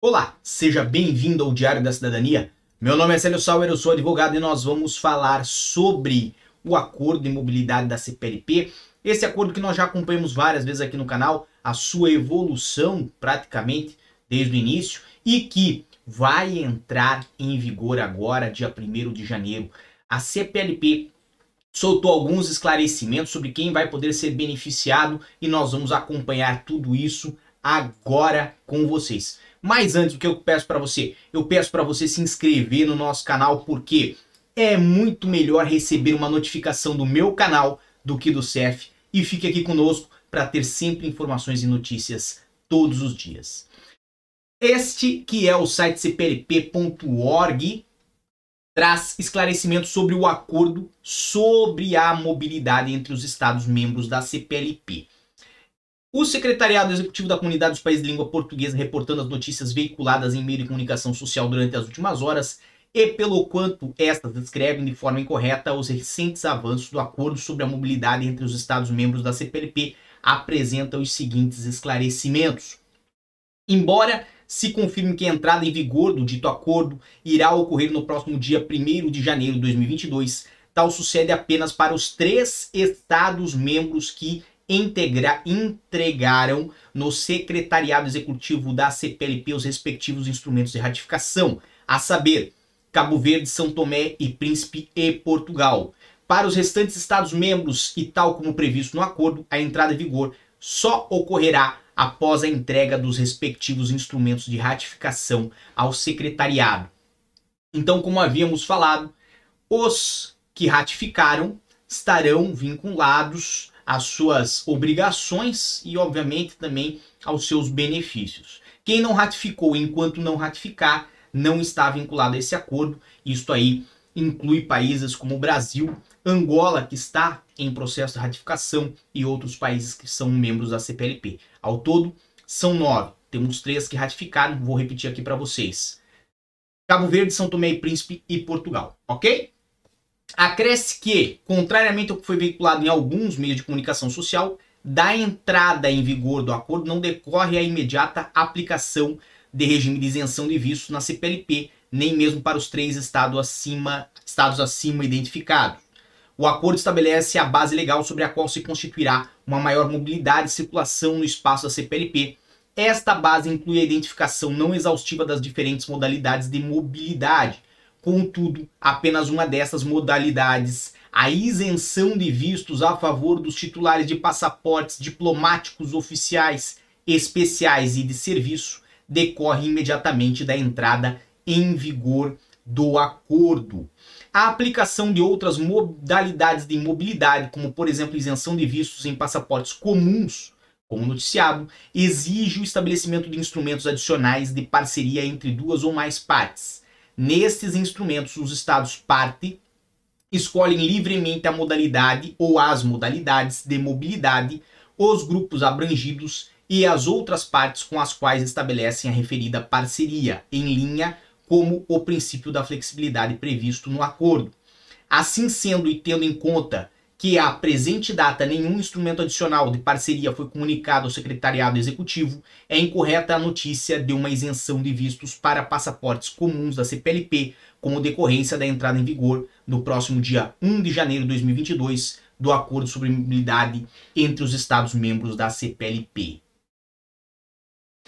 Olá, seja bem-vindo ao Diário da Cidadania. Meu nome é Célio Sauer, eu sou advogado e nós vamos falar sobre o acordo de mobilidade da CPLP. Esse acordo que nós já acompanhamos várias vezes aqui no canal, a sua evolução praticamente desde o início e que vai entrar em vigor agora, dia 1 de janeiro. A CPLP soltou alguns esclarecimentos sobre quem vai poder ser beneficiado e nós vamos acompanhar tudo isso agora com vocês. Mas antes, o que eu peço para você? Eu peço para você se inscrever no nosso canal porque é muito melhor receber uma notificação do meu canal do que do CEF e fique aqui conosco para ter sempre informações e notícias todos os dias. Este que é o site cplp.org traz esclarecimentos sobre o acordo sobre a mobilidade entre os estados membros da CPLP. O Secretariado Executivo da Comunidade dos Países de Língua Portuguesa reportando as notícias veiculadas em meio de comunicação social durante as últimas horas e pelo quanto estas descrevem de forma incorreta os recentes avanços do acordo sobre a mobilidade entre os Estados-membros da CPLP, apresenta os seguintes esclarecimentos. Embora se confirme que a entrada em vigor do dito acordo irá ocorrer no próximo dia 1 de janeiro de 2022, tal sucede apenas para os três Estados-membros que integra, entregaram no secretariado executivo da CPLP os respectivos instrumentos de ratificação, a saber, Cabo Verde, São Tomé e Príncipe e Portugal. Para os restantes Estados-membros e tal como previsto no acordo, a entrada em vigor só ocorrerá após a entrega dos respectivos instrumentos de ratificação ao secretariado. Então, como havíamos falado, os que ratificaram estarão vinculados às suas obrigações e, obviamente, também aos seus benefícios. Quem não ratificou enquanto não ratificar não está vinculado a esse acordo. Isto aí inclui países como o Brasil, Angola, que está em processo de ratificação, e outros países que são membros da CPLP. Ao todo, são nove. Temos três que ratificaram, vou repetir aqui para vocês. Cabo Verde, São Tomé e Príncipe e Portugal, ok? Acresce que, contrariamente ao que foi veiculado em alguns meios de comunicação social, da entrada em vigor do acordo não decorre a imediata aplicação de regime de isenção de vistos na CPLP, nem mesmo para os três estados acima, estados acima identificados. O acordo estabelece a base legal sobre a qual se constituirá uma maior mobilidade e circulação no espaço da CPLP. Esta base inclui a identificação não exaustiva das diferentes modalidades de mobilidade, Contudo, apenas uma dessas modalidades, a isenção de vistos a favor dos titulares de passaportes diplomáticos oficiais, especiais e de serviço, decorre imediatamente da entrada em vigor do acordo. A aplicação de outras modalidades de mobilidade, como por exemplo isenção de vistos em passaportes comuns, como noticiado, exige o estabelecimento de instrumentos adicionais de parceria entre duas ou mais partes Nestes instrumentos, os estados parte escolhem livremente a modalidade ou as modalidades de mobilidade, os grupos abrangidos e as outras partes com as quais estabelecem a referida parceria, em linha como o princípio da flexibilidade previsto no acordo. Assim sendo e tendo em conta que a presente data nenhum instrumento adicional de parceria foi comunicado ao secretariado executivo, é incorreta a notícia de uma isenção de vistos para passaportes comuns da CPLP, como decorrência da entrada em vigor no próximo dia 1 de janeiro de 2022 do acordo sobre mobilidade entre os estados membros da CPLP.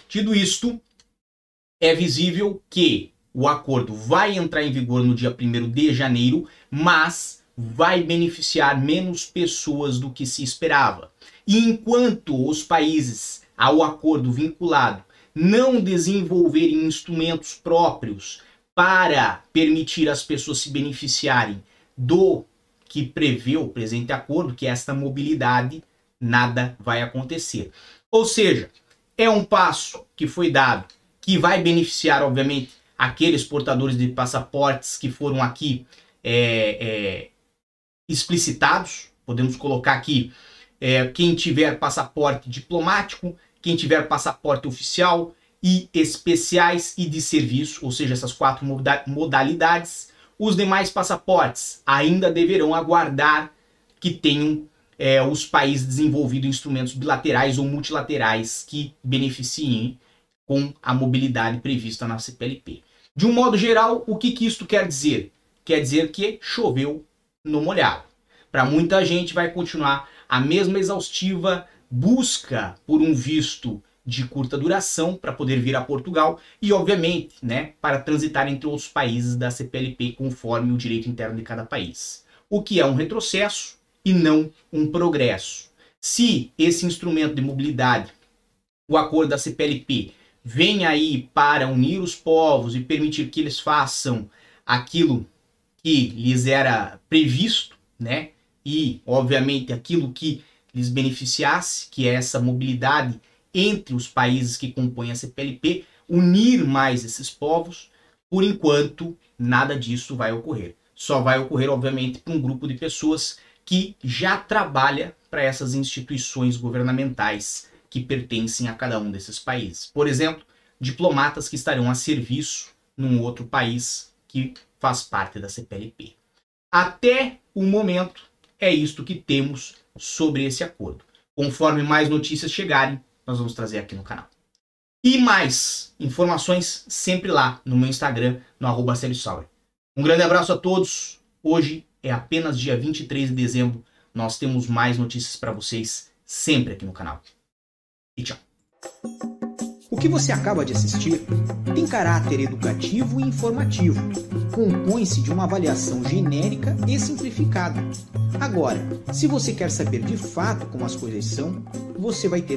Tido isto, é visível que o acordo vai entrar em vigor no dia 1 de janeiro, mas vai beneficiar menos pessoas do que se esperava. E enquanto os países ao acordo vinculado não desenvolverem instrumentos próprios para permitir as pessoas se beneficiarem do que prevê o presente acordo, que é esta mobilidade, nada vai acontecer. Ou seja, é um passo que foi dado que vai beneficiar, obviamente, aqueles portadores de passaportes que foram aqui é, é, explicitados. Podemos colocar aqui é, quem tiver passaporte diplomático, quem tiver passaporte oficial e especiais e de serviço, ou seja, essas quatro modalidades. Os demais passaportes ainda deverão aguardar que tenham é, os países desenvolvido instrumentos bilaterais ou multilaterais que beneficiem com a mobilidade prevista na CPLP. De um modo geral, o que, que isto quer dizer? Quer dizer que choveu no molhado. Para muita gente vai continuar a mesma exaustiva busca por um visto de curta duração para poder vir a Portugal e, obviamente, né, para transitar entre os países da CPLP conforme o direito interno de cada país. O que é um retrocesso e não um progresso. Se esse instrumento de mobilidade, o acordo da CPLP, vem aí para unir os povos e permitir que eles façam aquilo que lhes era previsto, né? E, obviamente, aquilo que lhes beneficiasse, que é essa mobilidade entre os países que compõem a CPLP, unir mais esses povos, por enquanto, nada disso vai ocorrer. Só vai ocorrer, obviamente, para um grupo de pessoas que já trabalha para essas instituições governamentais que pertencem a cada um desses países. Por exemplo, diplomatas que estarão a serviço num outro país que faz parte da CPLP. Até o momento, é isto que temos sobre esse acordo. Conforme mais notícias chegarem, nós vamos trazer aqui no canal. E mais informações sempre lá no meu Instagram, no arroba Um grande abraço a todos. Hoje é apenas dia 23 de dezembro. Nós temos mais notícias para vocês sempre aqui no canal. E tchau. O que você acaba de assistir tem caráter educativo e informativo. Compõe-se de uma avaliação genérica e simplificada. Agora, se você quer saber de fato como as coisas são, você vai ter